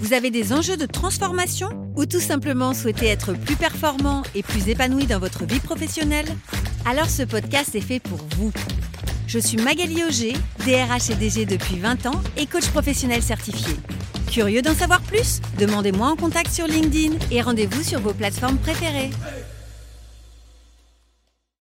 vous avez des enjeux de transformation ou tout simplement souhaitez être plus performant et plus épanoui dans votre vie professionnelle? Alors ce podcast est fait pour vous. Je suis Magali Auger, DRH et DG depuis 20 ans et coach professionnel certifié. Curieux d'en savoir plus? Demandez-moi en contact sur LinkedIn et rendez-vous sur vos plateformes préférées.